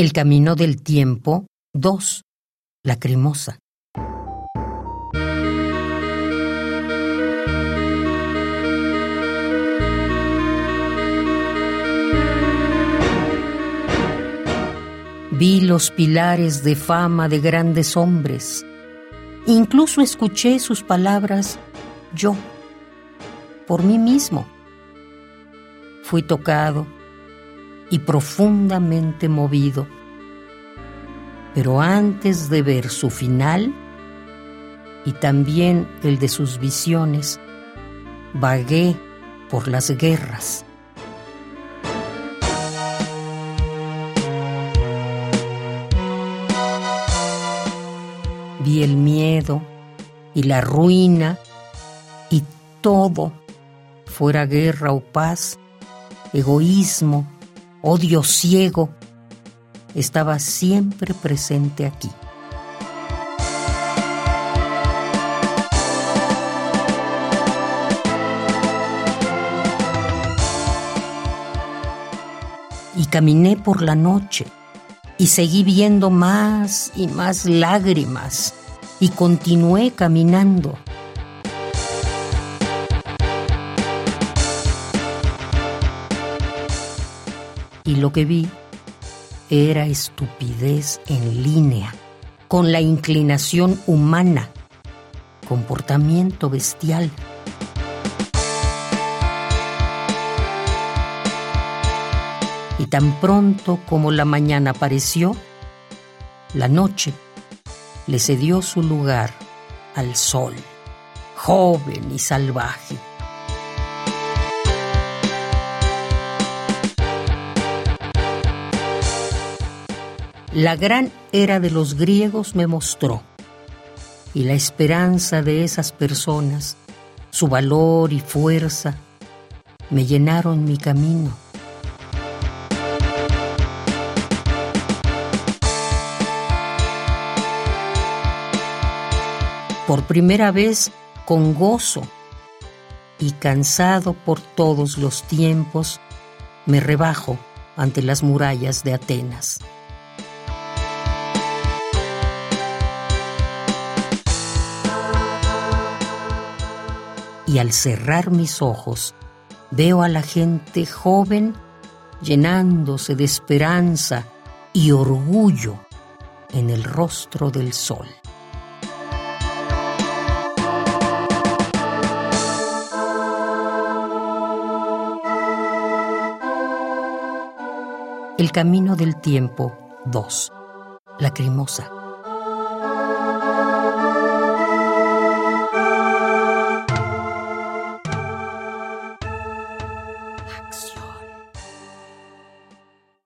El camino del tiempo 2. Lacrimosa. Vi los pilares de fama de grandes hombres. Incluso escuché sus palabras yo, por mí mismo. Fui tocado y profundamente movido. Pero antes de ver su final y también el de sus visiones, vagué por las guerras vi el miedo y la ruina y todo, fuera guerra o paz, egoísmo, odio ciego, estaba siempre presente aquí. Y caminé por la noche y seguí viendo más y más lágrimas y continué caminando. Y lo que vi era estupidez en línea, con la inclinación humana, comportamiento bestial. y tan pronto como la mañana apareció, la noche le cedió su lugar al sol, joven y salvaje. La gran era de los griegos me mostró, y la esperanza de esas personas, su valor y fuerza, me llenaron mi camino por primera vez con gozo y cansado por todos los tiempos, me rebajo ante las murallas de Atenas. Y al cerrar mis ojos, veo a la gente joven llenándose de esperanza y orgullo en el rostro del sol. El camino del tiempo 2. Lacrimosa.